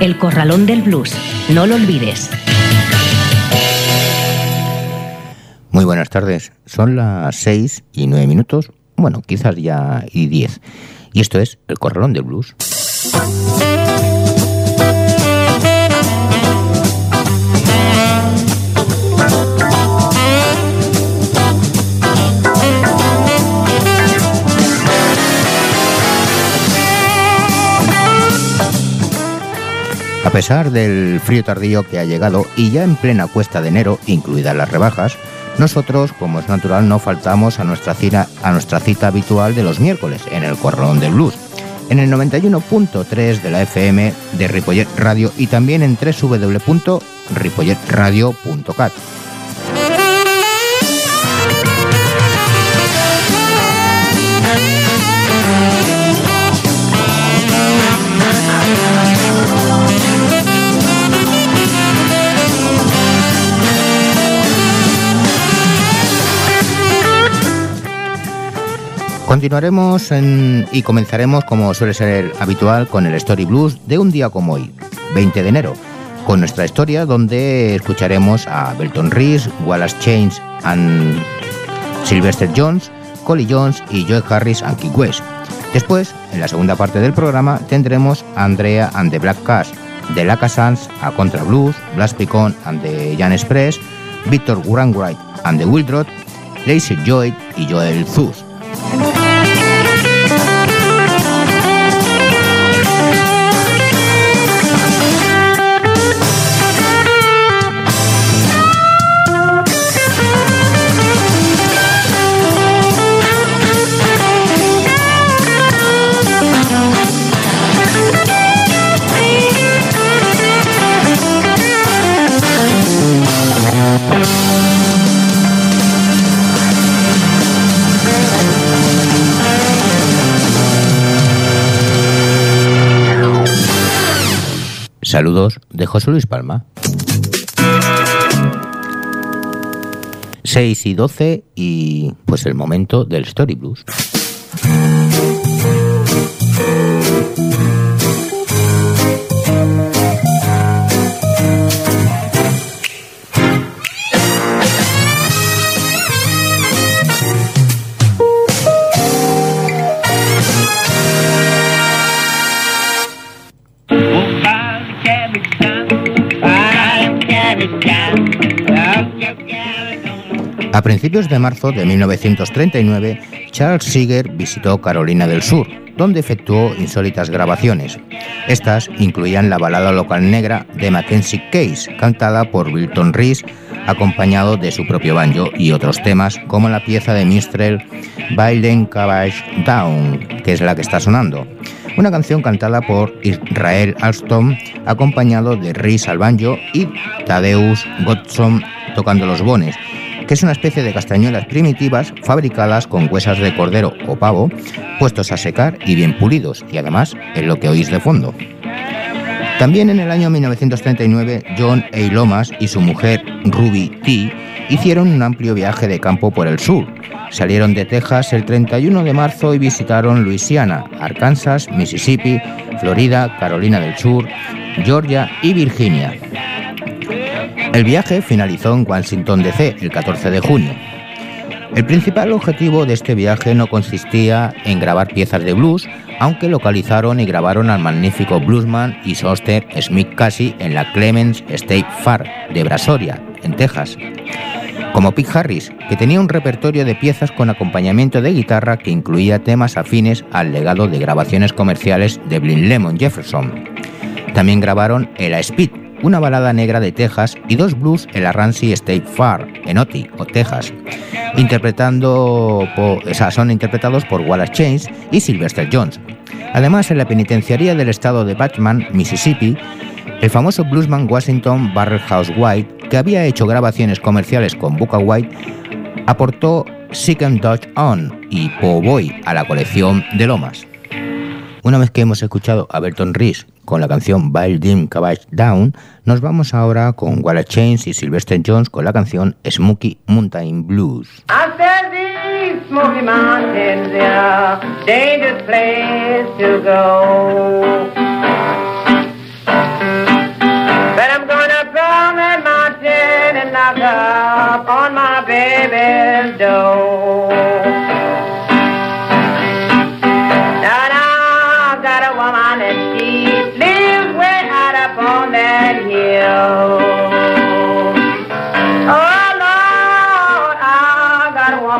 El Corralón del Blues. No lo olvides. Muy buenas tardes. Son las 6 y 9 minutos, bueno, quizás ya y 10. Y esto es El Corralón del Blues. A pesar del frío tardío que ha llegado y ya en plena cuesta de enero, incluidas las rebajas, nosotros, como es natural, no faltamos a nuestra, cita, a nuestra cita habitual de los miércoles en el Corralón del Blues, en el 91.3 de la FM de Ripollet Radio y también en www.ripolletradio.cat. Continuaremos y comenzaremos, como suele ser habitual, con el Story Blues de un día como hoy, 20 de enero, con nuestra historia donde escucharemos a Belton Reese, Wallace Chains and Sylvester Jones, Collie Jones y Joe Harris and Keith West. Después, en la segunda parte del programa, tendremos a Andrea and the Black Cash, de La Casans a Contra Blues, Blas Picon and the Jan Express, Victor Gurangwright and the Wildrot, Lacey Joy y Joel Zus. Saludos de José Luis Palma. 6 y 12 y pues el momento del Story Blues. A principios de marzo de 1939, Charles Seeger visitó Carolina del Sur, donde efectuó insólitas grabaciones. Estas incluían la balada local negra de Mackenzie Case, cantada por Wilton Rees, acompañado de su propio banjo y otros temas, como la pieza de Mistrel Bailen Cabbage Down, que es la que está sonando. Una canción cantada por Israel Alstom, acompañado de Rees al banjo y Thaddeus Godson tocando los bones, que es una especie de castañuelas primitivas fabricadas con huesas de cordero o pavo, puestos a secar y bien pulidos, y además es lo que oís de fondo. También en el año 1939, John A. Lomas y su mujer Ruby T. hicieron un amplio viaje de campo por el sur. Salieron de Texas el 31 de marzo y visitaron Luisiana, Arkansas, Mississippi, Florida, Carolina del Sur, Georgia y Virginia. El viaje finalizó en Washington DC el 14 de junio. El principal objetivo de este viaje no consistía en grabar piezas de blues, aunque localizaron y grabaron al magnífico bluesman y sóster Smith Casey en la Clemens State Fair de Brasoria, en Texas. Como Pete Harris, que tenía un repertorio de piezas con acompañamiento de guitarra que incluía temas afines al legado de grabaciones comerciales de Blind Lemon Jefferson. También grabaron el Speed, una balada negra de Texas y dos blues en la Ramsey State Fair, en Oti, o Texas, interpretando son interpretados por Wallace Chains y Sylvester Jones. Además, en la penitenciaría del estado de Batman, Mississippi, El famoso bluesman Washington Barrelhouse White, que había hecho grabaciones comerciales con Booker White, aportó Sick and Dodge On y Po Boy a la colección de Lomas. Una vez que hemos escuchado a Berton Rees con la canción Wild Dim Cabbage Down, nos vamos ahora con Wallace Chains y Sylvester Jones con la canción Smoky Mountain Blues. Smoky Mountains, dangerous place to go. knock up on my baby's door.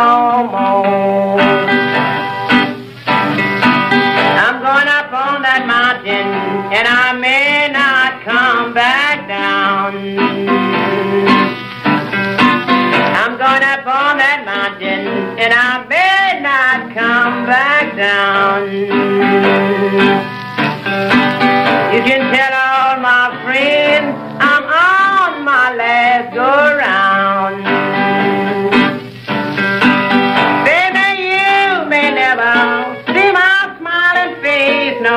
no more. I'm going up on that mountain and I may not come back down. I'm going up on that mountain and I may not come back down. You can tell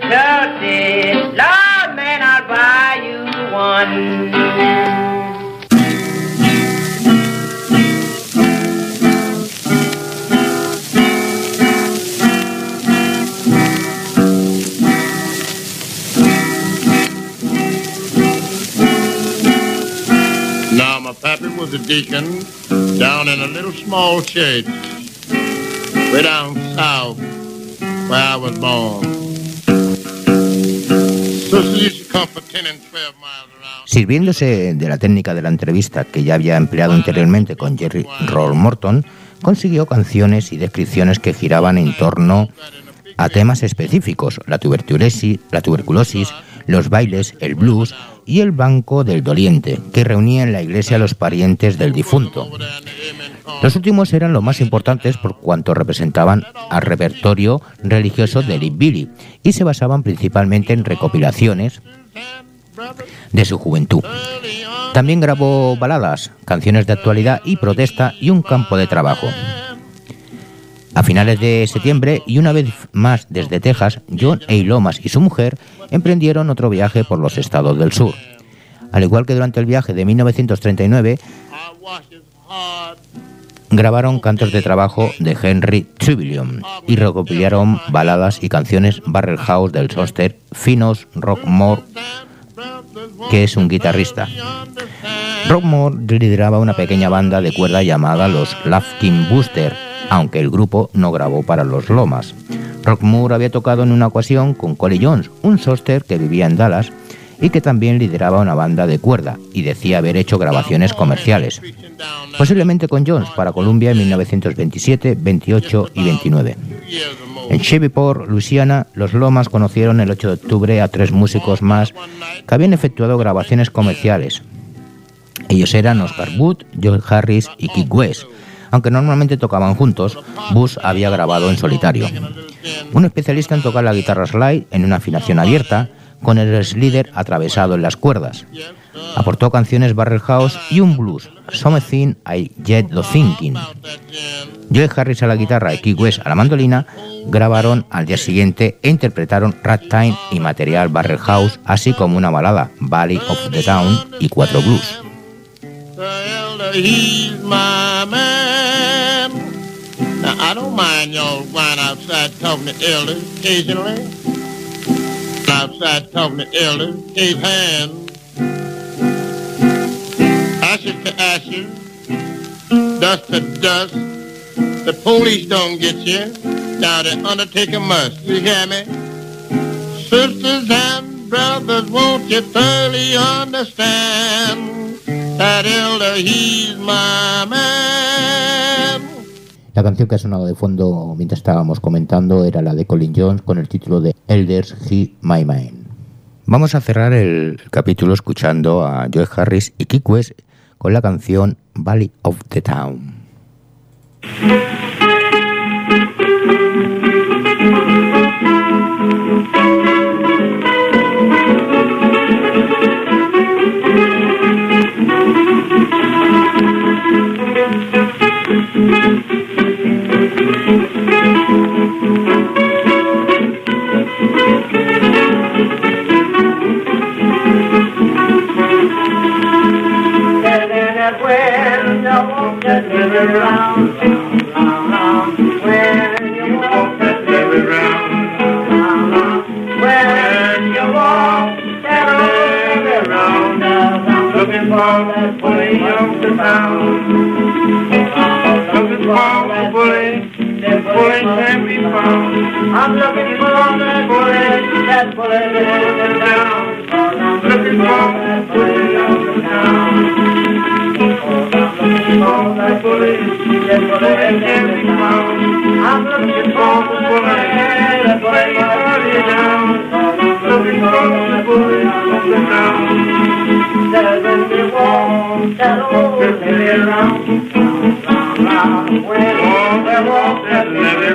Lord, man, I'll buy you one. Now, my pappy was a deacon down in a little small church way down south Sirviéndose de la técnica de la entrevista que ya había empleado anteriormente con Jerry Roll Morton, consiguió canciones y descripciones que giraban en torno a temas específicos, la tuberculosis, la tuberculosis, los bailes, el blues y el banco del doliente, que reunía en la iglesia a los parientes del difunto. Los últimos eran los más importantes por cuanto representaban al repertorio religioso de Billy y se basaban principalmente en recopilaciones de su juventud. También grabó baladas, canciones de actualidad y protesta y un campo de trabajo. A finales de septiembre y una vez más desde Texas, John A. Lomas y su mujer emprendieron otro viaje por los estados del sur. Al igual que durante el viaje de 1939, grabaron cantos de trabajo de Henry Tribullion y recopilaron baladas y canciones Barrel House del Soster Finos Rockmore, que es un guitarrista. Rockmore lideraba una pequeña banda de cuerda llamada los Laughing Booster aunque el grupo no grabó para los Lomas. Rockmore había tocado en una ocasión con Collie Jones, un soster que vivía en Dallas y que también lideraba una banda de cuerda y decía haber hecho grabaciones comerciales, posiblemente con Jones para Columbia en 1927, 28 y 29. En Chevyport, Luisiana, los Lomas conocieron el 8 de octubre a tres músicos más que habían efectuado grabaciones comerciales. Ellos eran Oscar Wood, Joe Harris y Keith West, Aunque normalmente tocaban juntos, Bush había grabado en solitario. Un especialista en tocar la guitarra slide en una afinación abierta, con el slider atravesado en las cuerdas. Aportó canciones Barrel House y un blues, Something I Yet Lo Thinking. Joe Harris a la guitarra y Keith West a la mandolina grabaron al día siguiente e interpretaron Ragtime y material Barrel House, así como una balada, Valley of the Town y cuatro blues. Outside talking to elders shake hands. Ashes to ashes, dust to dust. The police don't get you. Now the undertaker must. You hear me? Sisters and brothers, won't you thoroughly understand that elder, he's my man. La canción que ha sonado de fondo mientras estábamos comentando era la de Colin Jones con el título de Elders He My Man. Vamos a cerrar el capítulo escuchando a Joe Harris y Kick West con la canción Valley of the Town. I'm looking for that bullet, that bullet in the town. Looking for that bullet on the town. I'm looking for that bullet, that bullet in the town. I'm looking for the bullet, that bullet in the town. Looking for that bullet on the town. Seven the wall, that old lily around. Round, where the wall, that lily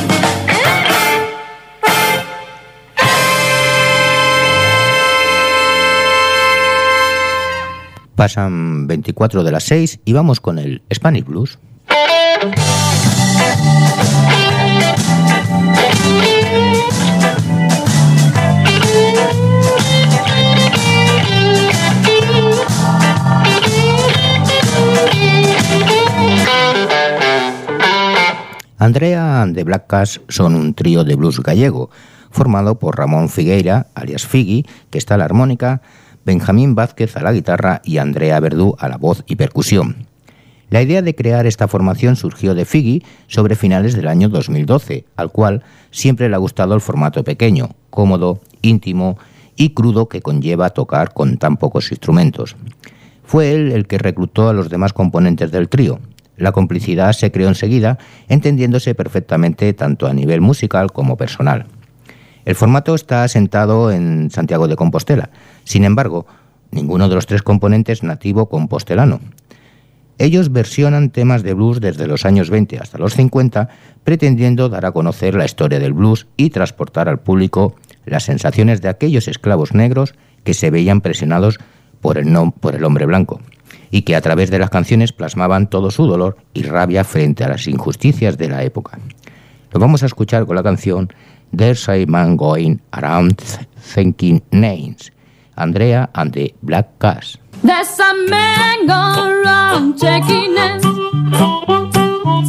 Pasan 24 de las 6 y vamos con el Spanish Blues. Andrea and the Black son un trío de blues gallego, formado por Ramón Figueira, alias Figui, que está la armónica, Benjamín Vázquez a la guitarra y Andrea Verdú a la voz y percusión. La idea de crear esta formación surgió de Figgy sobre finales del año 2012, al cual siempre le ha gustado el formato pequeño, cómodo, íntimo y crudo que conlleva tocar con tan pocos instrumentos. Fue él el que reclutó a los demás componentes del trío, la complicidad se creó enseguida, entendiéndose perfectamente tanto a nivel musical como personal. El formato está asentado en Santiago de Compostela. Sin embargo, ninguno de los tres componentes nativo compostelano. Ellos versionan temas de blues desde los años 20 hasta los 50, pretendiendo dar a conocer la historia del blues y transportar al público las sensaciones de aquellos esclavos negros que se veían presionados por el, por el hombre blanco y que a través de las canciones plasmaban todo su dolor y rabia frente a las injusticias de la época. Lo vamos a escuchar con la canción There's a Man Going Around Thinking Names, Andrea and the Black Cats. There's a man going around checking names.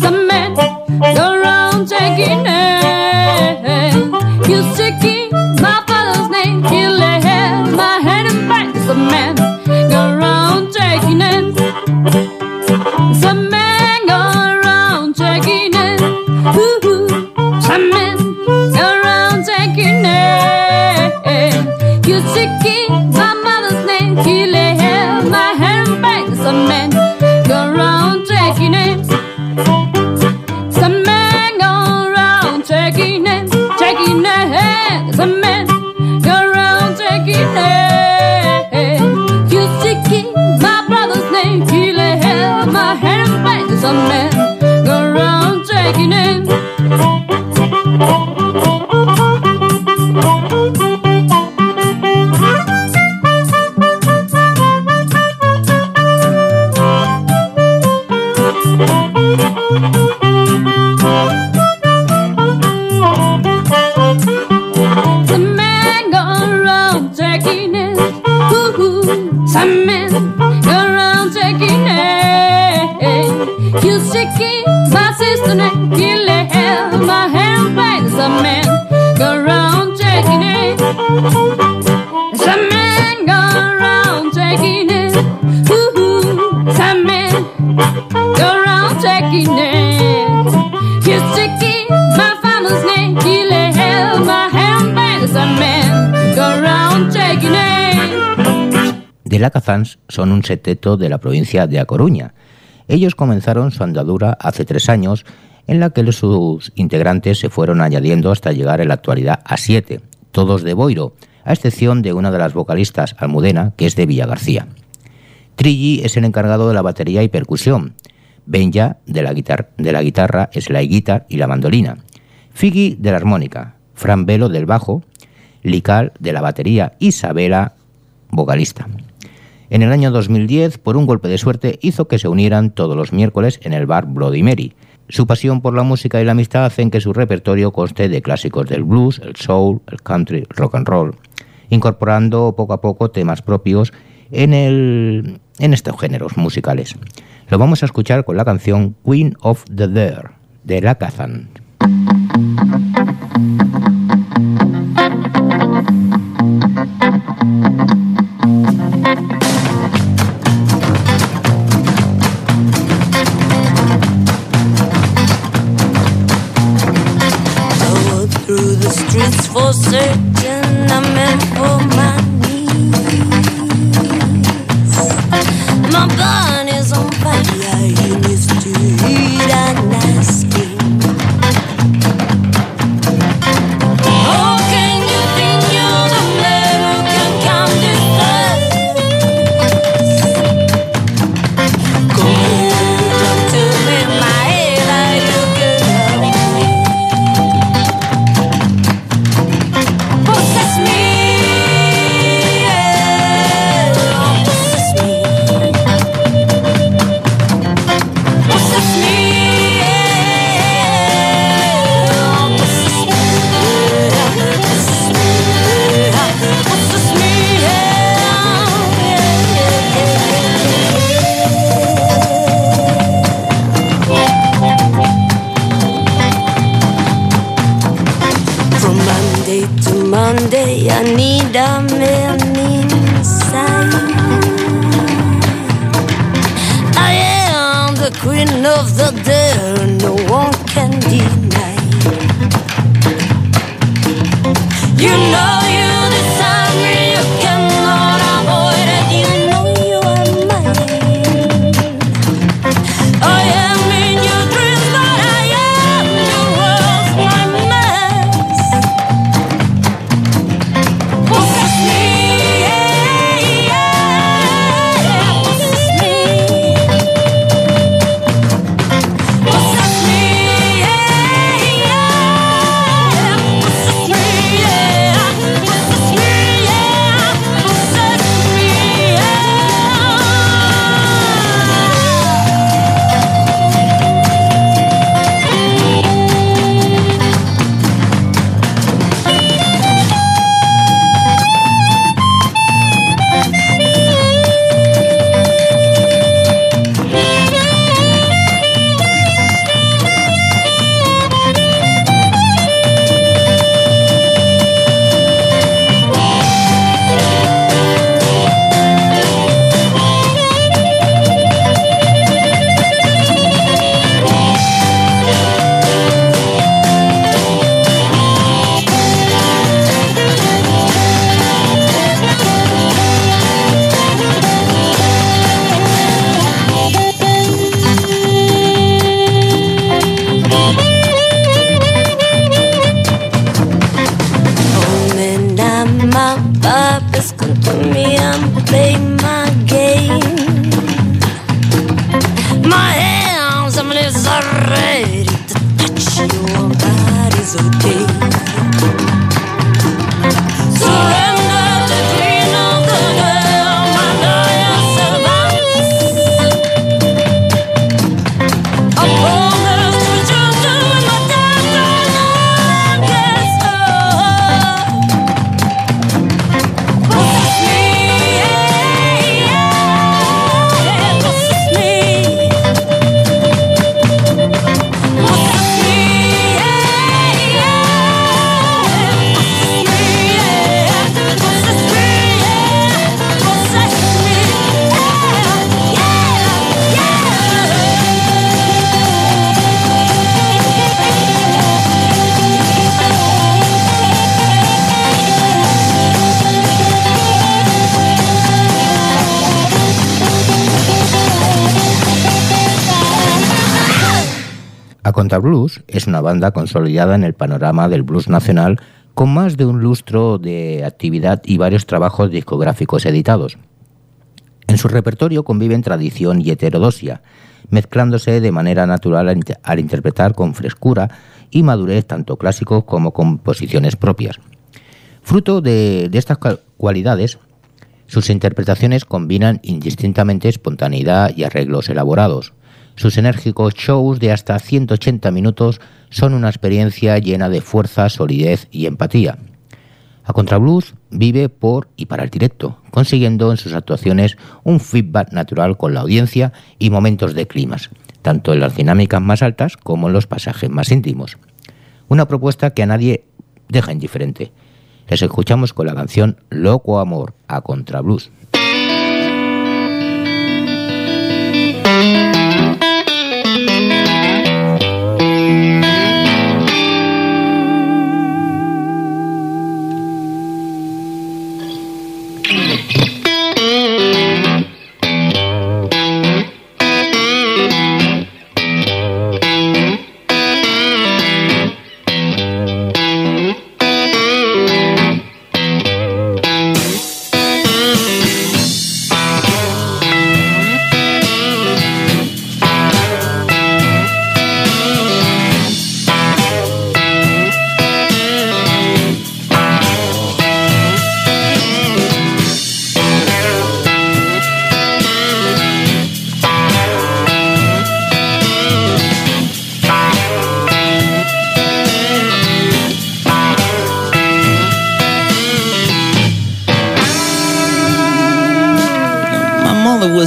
Some man go around checking names. You seeking my father's name. He'll lay You my mother's name. He'll lay my hand. Some man go names. Some man go names, names. Some man go names. My brother's name, held my hand back. Some man go around checking names. It. The Lacazans son un seteto de la provincia de A Coruña. Ellos comenzaron su andadura hace tres años, en la que sus integrantes se fueron añadiendo hasta llegar en la actualidad a siete, todos de Boiro, a excepción de una de las vocalistas, Almudena, que es de Villagarcía. Trilli es el encargado de la batería y percusión. Benja de la, guitar de la guitarra, slide guitar y la mandolina. Figi de la armónica. Fran Velo del bajo. Lical de la batería. Isabela, vocalista. En el año 2010, por un golpe de suerte, hizo que se unieran todos los miércoles en el bar Bloody Mary. Su pasión por la música y la amistad hacen que su repertorio conste de clásicos del blues, el soul, el country, rock and roll, incorporando poco a poco temas propios en, el, estos géneros musicales. Lo vamos a escuchar con la canción Queen of the Dare de La Kazan. Queen of the dare, no one can deny. Es una banda consolidada en el panorama del blues nacional con más de un lustro de actividad y varios trabajos discográficos editados. En su repertorio conviven tradición y heterodosia, mezclándose de manera natural al inter- al interpretar con frescura y madurez tanto clásicos como composiciones propias. Fruto de, estas cua- cualidades, sus interpretaciones combinan indistintamente espontaneidad y arreglos elaborados. Sus enérgicos shows de hasta 180 minutos son una experiencia llena de fuerza, solidez y empatía. A Contrablues vive por y para el directo, consiguiendo en sus actuaciones un feedback natural con la audiencia y momentos de climas, tanto en las dinámicas más altas como en los pasajes más íntimos. Una propuesta que a nadie deja indiferente. Les escuchamos con la canción Loco Amor a Contrablues.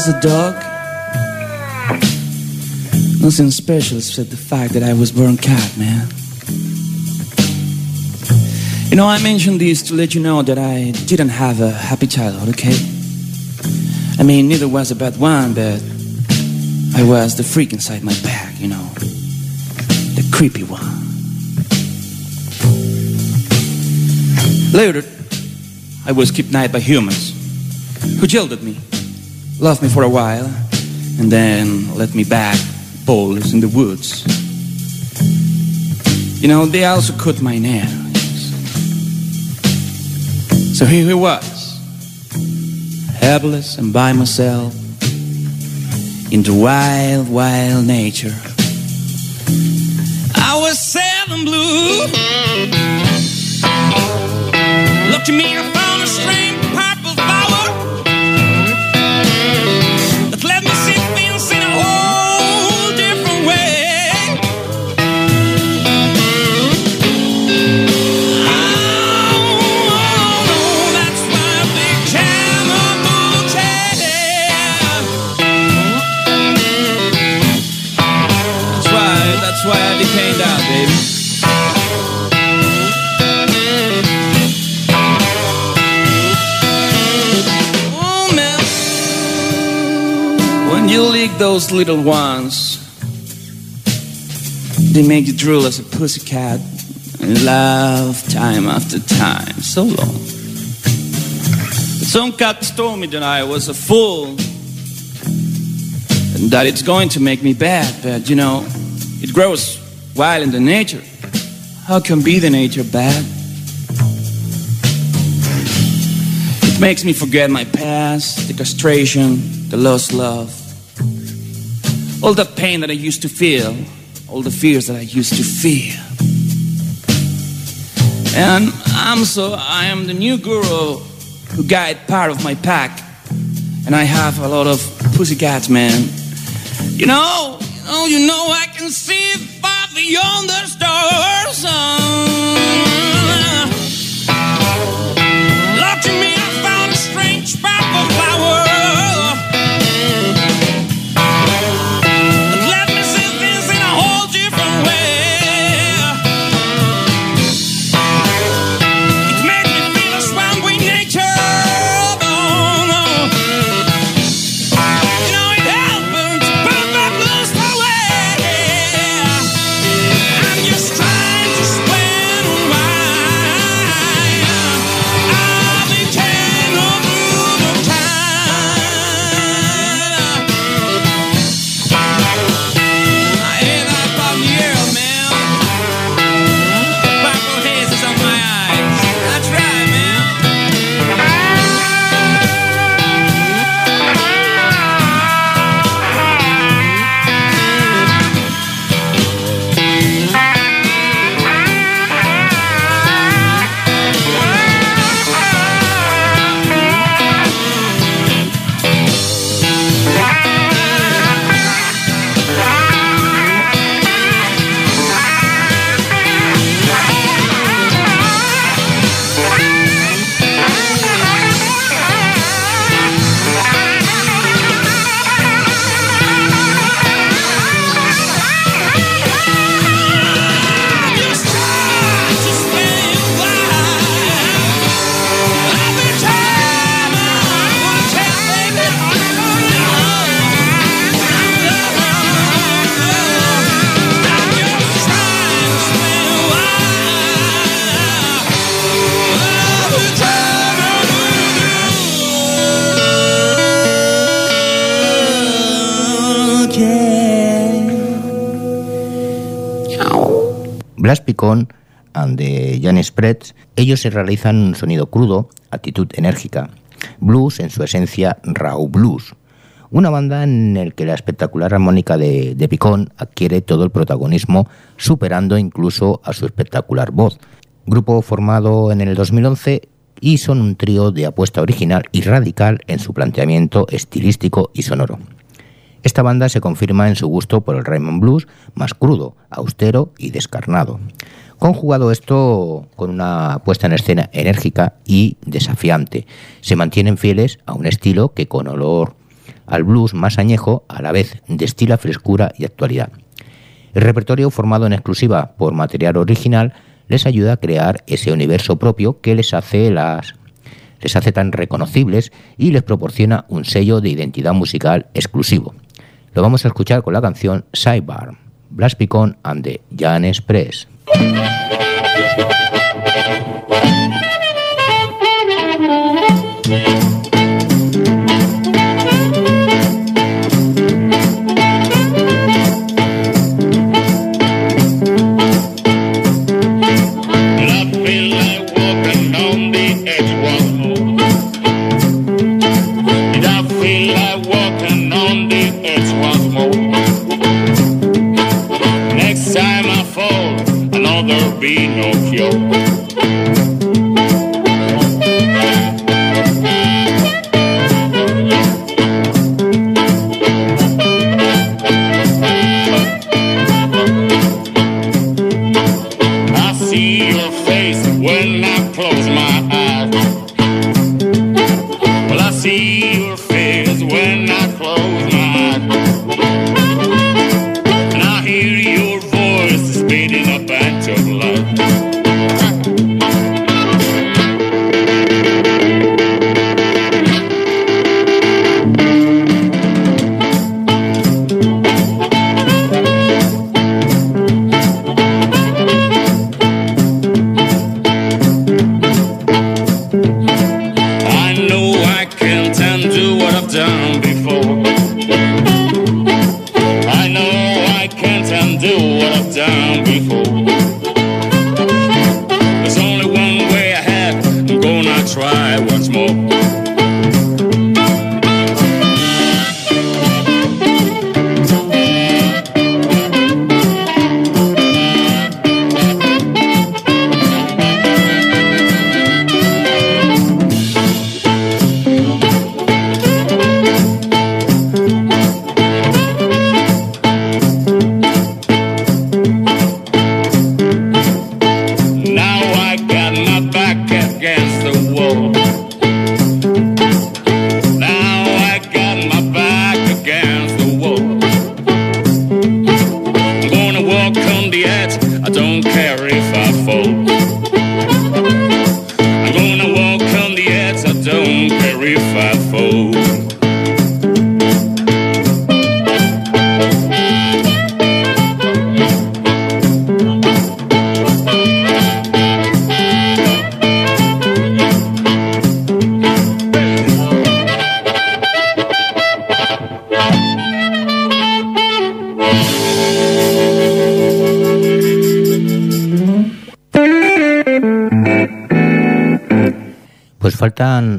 Was a dog. Nothing special except the fact that I was born cat, man. You know, I mentioned this to let you know that I didn't have a happy childhood, okay? I mean, neither was a bad one, but I was the freak inside my back, you know. The creepy one. Later, I was kidnapped by humans who at me, loved me for a while, and then let me back bowls in the woods. You know, they also cut my nails. So here he was, helpless and by myself, in the wild, wild nature. I was sad and blue. Look to me, those little ones, they make you drool as a pussycat and laugh time after time, so long. But some cats told me that I was a fool and that it's going to make me bad, but you know, it grows wild in the nature. How can be the nature bad? It makes me forget my past, the castration, the lost love, all the pain that I used to feel, all the fears that I used to feel. And I'm so, I am the new guru who guide part of my pack, and I have a lot of pussycats, man. You know, you know, you know, I can see far beyond the stars. Love Blas Picón and the Jan Spreads, ellos se realizan un sonido crudo, actitud enérgica, blues en su esencia raw blues, una banda en el que la espectacular armónica de, de Picón adquiere todo el protagonismo, superando incluso a su espectacular voz. Grupo formado en el 2011 y son un trío de apuesta original y radical en su planteamiento estilístico y sonoro. Esta banda se confirma en su gusto por el Raymond Blues más crudo, austero y descarnado. Conjugado esto con una puesta en escena enérgica y desafiante, se mantienen fieles a un estilo que con olor al blues más añejo a la vez destila frescura y actualidad. El repertorio formado en exclusiva por material original les ayuda a crear ese universo propio que les hace las les hace tan reconocibles y les proporciona un sello de identidad musical exclusivo. Lo vamos a escuchar con la canción Sidebar, Blas Picón and the Jan Express.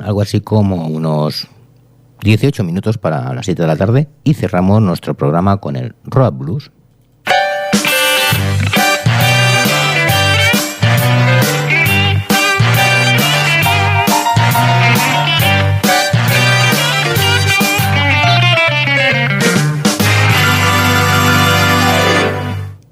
Algo así como unos 18 minutos para las 7 de la tarde y cerramos nuestro programa con el Road Blues.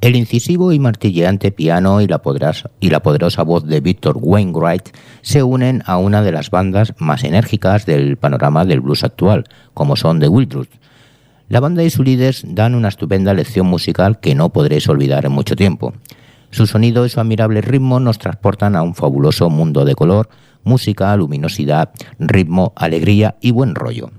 El incisivo y martilleante piano y la, poderosa, voz de Victor Wainwright se unen a una de las bandas más enérgicas del panorama del blues actual, como son The Wildroots. La banda y sus líderes dan una estupenda lección musical que no podréis olvidar en mucho tiempo. Su sonido y su admirable ritmo nos transportan a un fabuloso mundo de color, música, luminosidad, ritmo, alegría y buen rollo.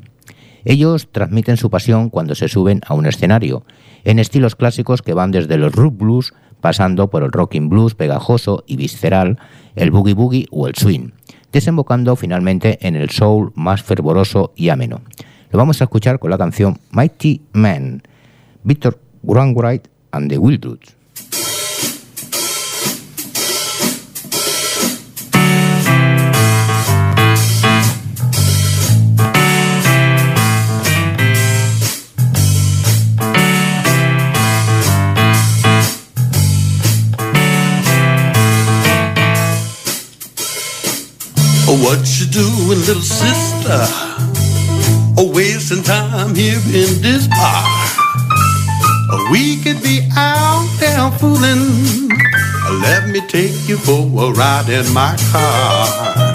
Ellos transmiten su pasión cuando se suben a un escenario, en estilos clásicos que van desde los rock blues, pasando por el rocking blues pegajoso y visceral, el boogie boogie o el swing, desembocando finalmente en el soul más fervoroso y ameno. Lo vamos a escuchar con la canción Mighty Man, Victor Wainwright and the Wildroots. Oh, what you doing, little sister? Oh, wasting time here in this bar. We could be out there fooling. Let me take you for a ride in my car.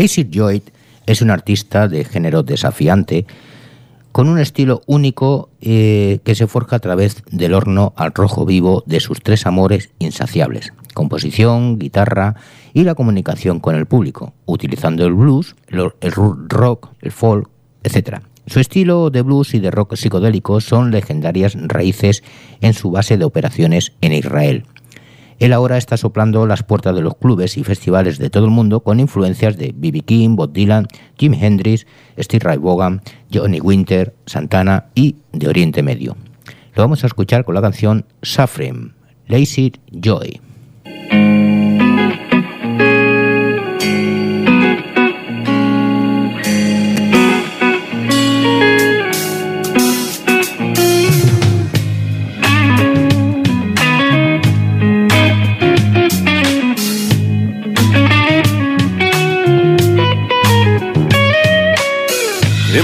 Lazy Joy es un artista de género desafiante con un estilo único eh, que se forja a través del horno al rojo vivo de sus tres amores insaciables, composición, guitarra y la comunicación con el público, utilizando el blues, el rock, el folk, etc. Su estilo de blues y de rock psicodélico son legendarias raíces en su base de operaciones en Israel. Él ahora está soplando las puertas de los clubes y festivales de todo el mundo con influencias de B.B. King, Bob Dylan, Jim Hendrix, Steve Ray Vaughan, Johnny Winter, Santana y de Oriente Medio. Lo vamos a escuchar con la canción Suffering, Lazy Joy.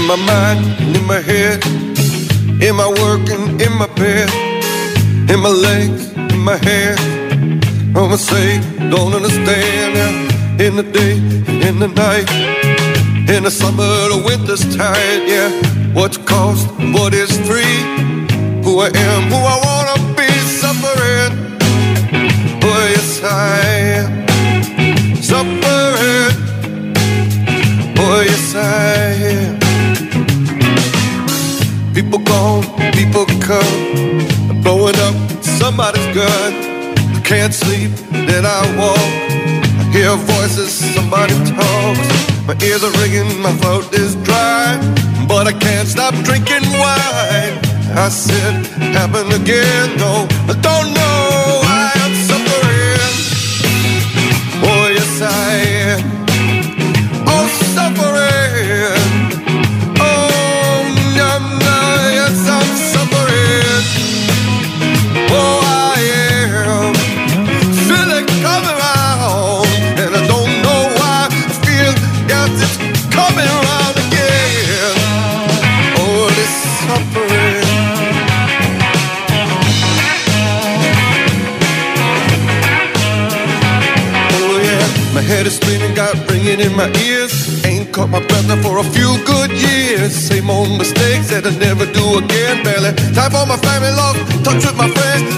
My mind, in my head, in my working, in my bed, in my legs, in my hands. I'ma say, don't understand yeah. In the day, in the night, in the summer, the winter's tide, yeah. What's cost, what is free? Who I am, who I wanna be, suffering. Oh, yes, I am. Suffering. Oh, yes, I am. People gone, people come, blowing up somebody's gun. I can't sleep, then I walk. I hear voices, somebody talks. My ears are ringing, my throat is dry, but I can't stop drinking wine. I said, happen again, no, I don't know. I ringing in my ears. Ain't caught my now for a few good years. Same old mistakes that I never do again. Barely time for my family, lost touch with my friends.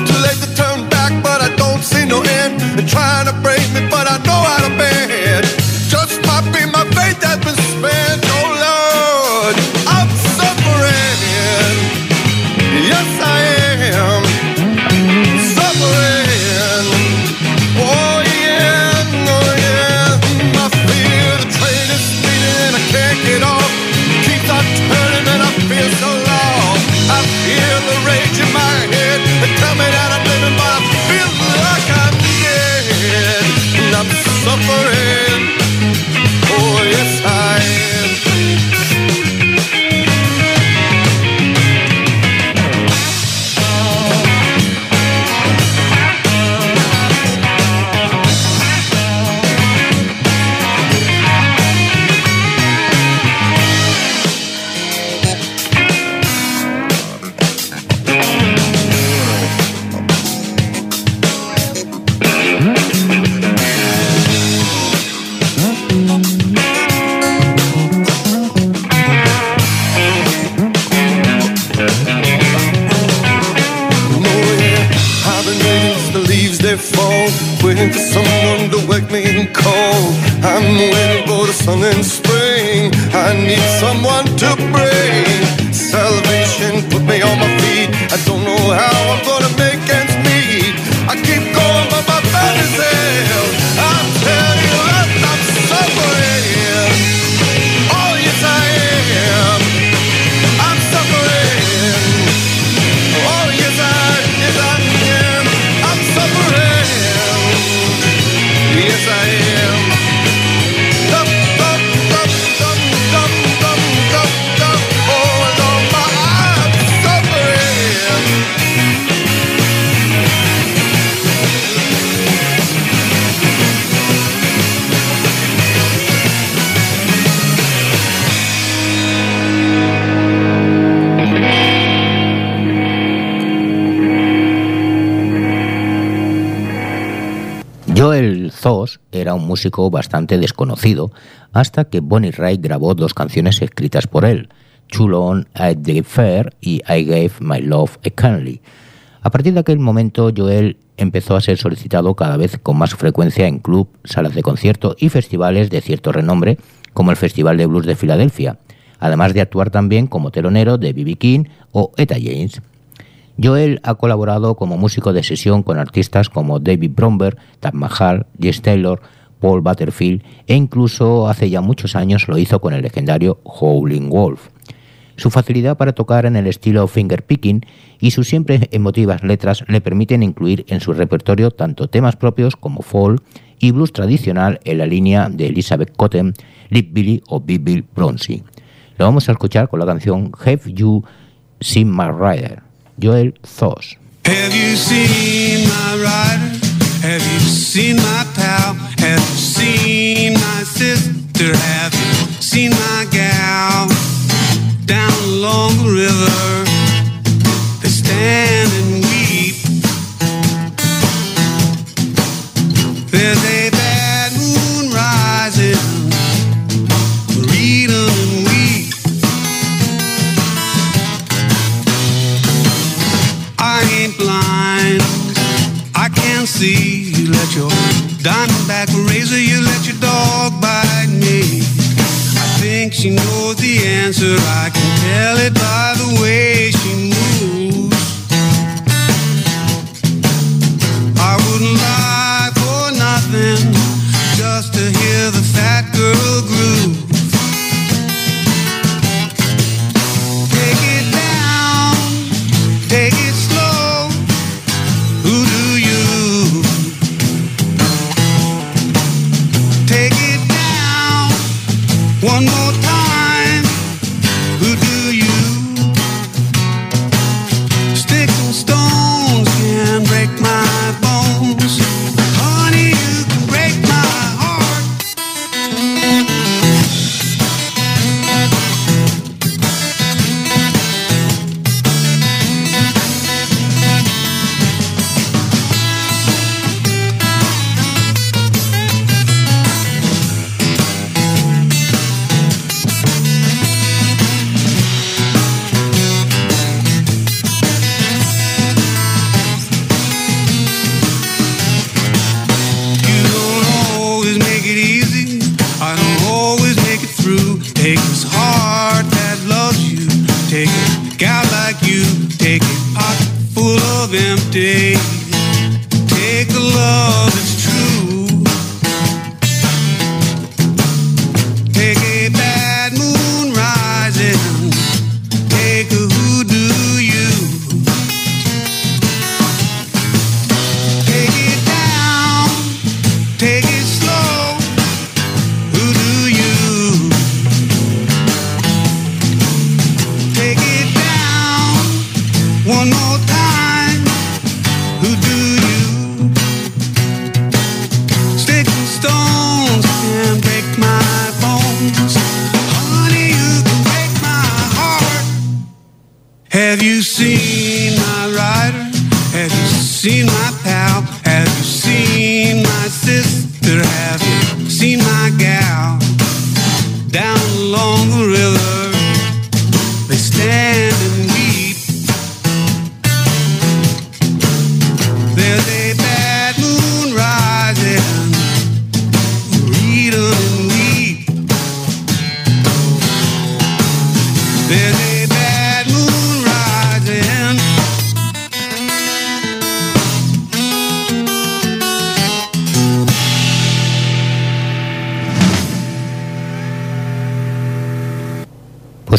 Era un músico bastante desconocido hasta que Bonnie Wright grabó dos canciones escritas por él, Chulon, I Gave Fair y I Gave My Love a Canley. A partir de aquel momento, Joel empezó a ser solicitado cada vez con más frecuencia en club, salas de concierto y festivales de cierto renombre, como el Festival de Blues de Filadelfia, además de actuar también como telonero de B.B. King o Etta James. Joel ha colaborado como músico de sesión con artistas como David Bromberg, Tad Mahal, Jess Taylor, Paul Butterfield e incluso hace ya muchos años lo hizo con el legendario Howling Wolf. Su facilidad para tocar en el estilo fingerpicking y sus siempre emotivas letras le permiten incluir en su repertorio tanto temas propios como folk y blues tradicional en la línea de Elizabeth Cotten, Lip Billy o Bill Bronzy. Lo vamos a escuchar con la canción Have You Seen My Rider, Joel Thos. Have you seen my rider? Have you seen my pal? Have you seen my sister? Have you seen my gal? Down along the river, they stand See. You let your diamondback razor, you let your dog bite me. I think she knows the answer. I can tell it by the way she moves. I wouldn't lie for nothing just to hear the fat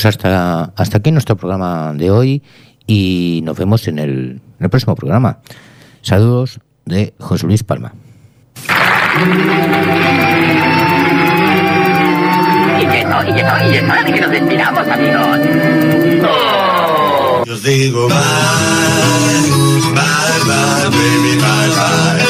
Pues hasta, hasta aquí nuestro programa de hoy y nos vemos en el, en el próximo programa. Saludos de José Luis Palma. Y no, y de que nos despidamos, amigos. Yo os digo bye, bye, bye, baby, bye. Bye,